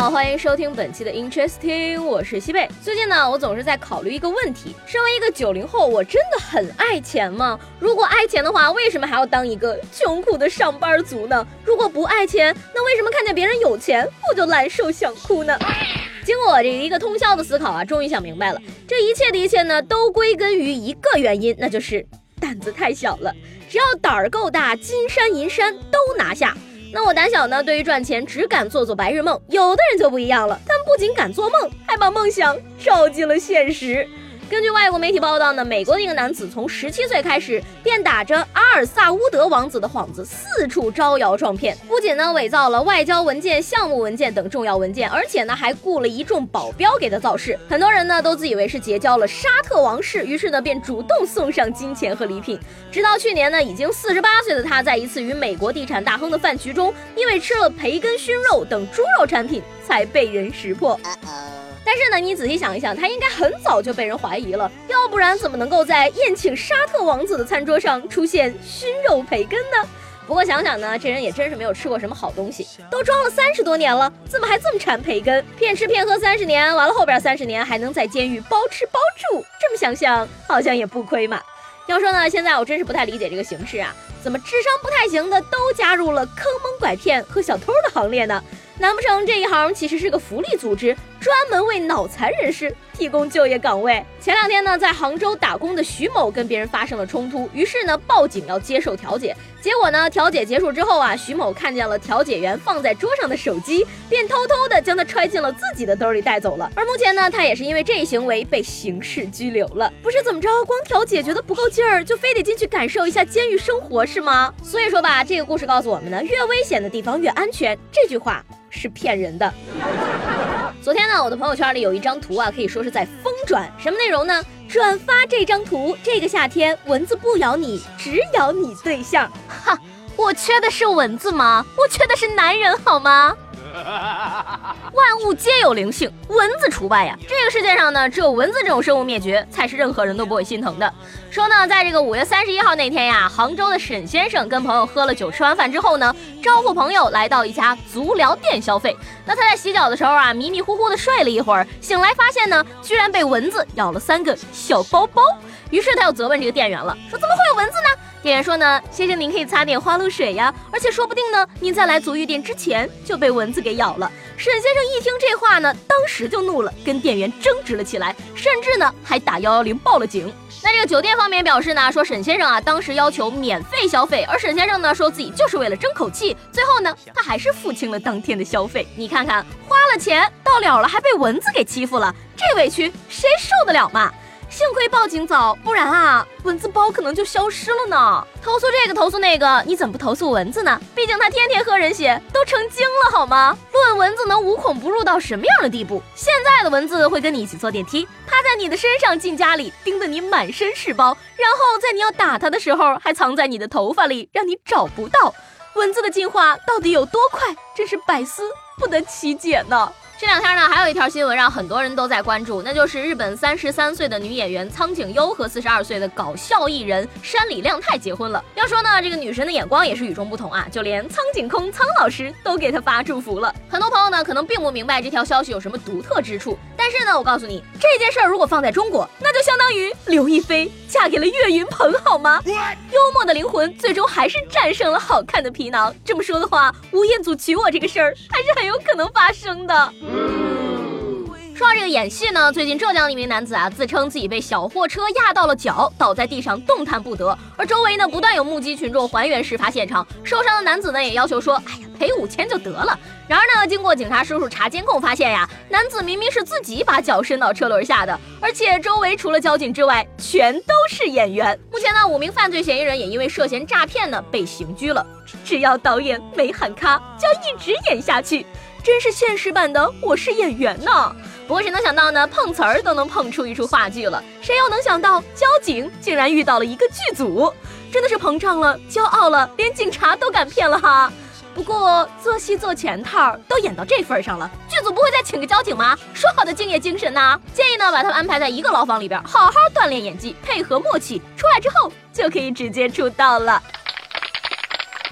好欢迎收听本期的 Interesting，我是西贝。最近呢，我总是在考虑一个问题：身为一个九零后，我真的很爱钱吗？如果爱钱的话，为什么还要当一个穷苦的上班族呢？如果不爱钱，那为什么看见别人有钱，我就难受想哭呢？经过我这一个通宵的思考啊，终于想明白了，这一切的一切呢，都归根于一个原因，那就是胆子太小了。只要胆儿够大，金山银山都拿下。那我胆小呢，对于赚钱只敢做做白日梦。有的人就不一样了，他们不仅敢做梦，还把梦想照进了现实。根据外国媒体报道呢，美国的一个男子从十七岁开始便打着阿尔萨乌德王子的幌子四处招摇撞骗，不仅呢伪造了外交文件、项目文件等重要文件，而且呢还雇了一众保镖给他造势。很多人呢都自以为是结交了沙特王室，于是呢便主动送上金钱和礼品。直到去年呢，已经四十八岁的他，在一次与美国地产大亨的饭局中，因为吃了培根熏肉等猪肉产品，才被人识破。但是呢，你仔细想一想，他应该很早就被人怀疑了，要不然怎么能够在宴请沙特王子的餐桌上出现熏肉培根呢？不过想想呢，这人也真是没有吃过什么好东西，都装了三十多年了，怎么还这么馋培根？骗吃骗喝三十年，完了后边三十年还能在监狱包吃包住，这么想想好像也不亏嘛。要说呢，现在我真是不太理解这个形势啊，怎么智商不太行的都加入了坑蒙拐骗和小偷的行列呢？难不成这一行其实是个福利组织，专门为脑残人士提供就业岗位？前两天呢，在杭州打工的徐某跟别人发生了冲突，于是呢报警要接受调解。结果呢，调解结束之后啊，徐某看见了调解员放在桌上的手机，便偷偷的将它揣进了自己的兜里带走了。而目前呢，他也是因为这一行为被刑事拘留了。不是怎么着，光调解觉得不够劲儿，就非得进去感受一下监狱生活是吗？所以说吧，这个故事告诉我们呢，越危险的地方越安全。这句话。是骗人的。昨天呢，我的朋友圈里有一张图啊，可以说是在疯转。什么内容呢？转发这张图，这个夏天蚊子不咬你，只咬你对象。哈，我缺的是蚊子吗？我缺的是男人好吗？万物皆有灵性，蚊子除外呀！这个世界上呢，只有蚊子这种生物灭绝，才是任何人都不会心疼的。说呢，在这个五月三十一号那天呀，杭州的沈先生跟朋友喝了酒，吃完饭之后呢，招呼朋友来到一家足疗店消费。那他在洗脚的时候啊，迷迷糊糊的睡了一会儿，醒来发现呢，居然被蚊子咬了三个小包包。于是他又责问这个店员了，说怎么会有蚊子呢？店员说呢，先生您可以擦点花露水呀，而且说不定呢，您在来足浴店之前就被蚊子给咬了。沈先生一听这话呢，当时就怒了，跟店员争执了起来，甚至呢还打幺幺零报了警。那这个酒店方面表示呢，说沈先生啊当时要求免费消费，而沈先生呢说自己就是为了争口气，最后呢他还是付清了当天的消费。你看看，花了钱到了了，还被蚊子给欺负了，这委屈谁受得了嘛？幸亏报警早，不然啊，蚊子包可能就消失了呢。投诉这个，投诉那个，你怎么不投诉蚊子呢？毕竟它天天喝人血，都成精了好吗？论蚊子能无孔不入到什么样的地步？现在的蚊子会跟你一起坐电梯，趴在你的身上进家里，叮得你满身是包，然后在你要打它的时候，还藏在你的头发里，让你找不到。蚊子的进化到底有多快？真是百思不得其解呢。这两天呢，还有一条新闻让很多人都在关注，那就是日本三十三岁的女演员苍井优和四十二岁的搞笑艺人山里亮太结婚了。要说呢，这个女神的眼光也是与众不同啊，就连苍井空苍老师都给她发祝福了。很多朋友呢，可能并不明白这条消息有什么独特之处，但是呢，我告诉你，这件事儿如果放在中国，那就相当于刘亦菲嫁给了岳云鹏，好吗？幽默的灵魂最终还是战胜了好看的皮囊。这么说的话，吴彦祖娶我这个事儿还是很有可能发生的。说到这个演戏呢，最近浙江的一名男子啊，自称自己被小货车压到了脚，倒在地上动弹不得。而周围呢，不断有目击群众还原事发现场。受伤的男子呢，也要求说：“哎呀，赔五千就得了。”然而呢，经过警察叔叔查监控发现呀，男子明明是自己把脚伸到车轮下的，而且周围除了交警之外，全都是演员。目前呢，五名犯罪嫌疑人也因为涉嫌诈骗呢被刑拘了。只要导演没喊卡，就要一直演下去。真是现实版的《我是演员》呢。不过谁能想到呢？碰瓷儿都能碰出一出话剧了。谁又能想到交警竟然遇到了一个剧组？真的是膨胀了，骄傲了，连警察都敢骗了哈。不过做戏做全套，都演到这份上了，剧组不会再请个交警吗？说好的敬业精神呢？建议呢，把他们安排在一个牢房里边，好好锻炼演技，配合默契，出来之后就可以直接出道了。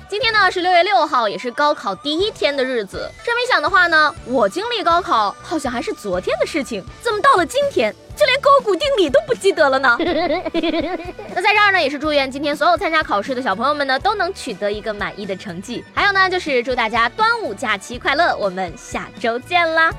今天呢是六月六号，也是高考第一天的日子。这么一想的话呢，我经历高考好像还是昨天的事情，怎么到了今天就连勾股定理都不记得了呢？那在这儿呢，也是祝愿今天所有参加考试的小朋友们呢，都能取得一个满意的成绩。还有呢，就是祝大家端午假期快乐，我们下周见啦！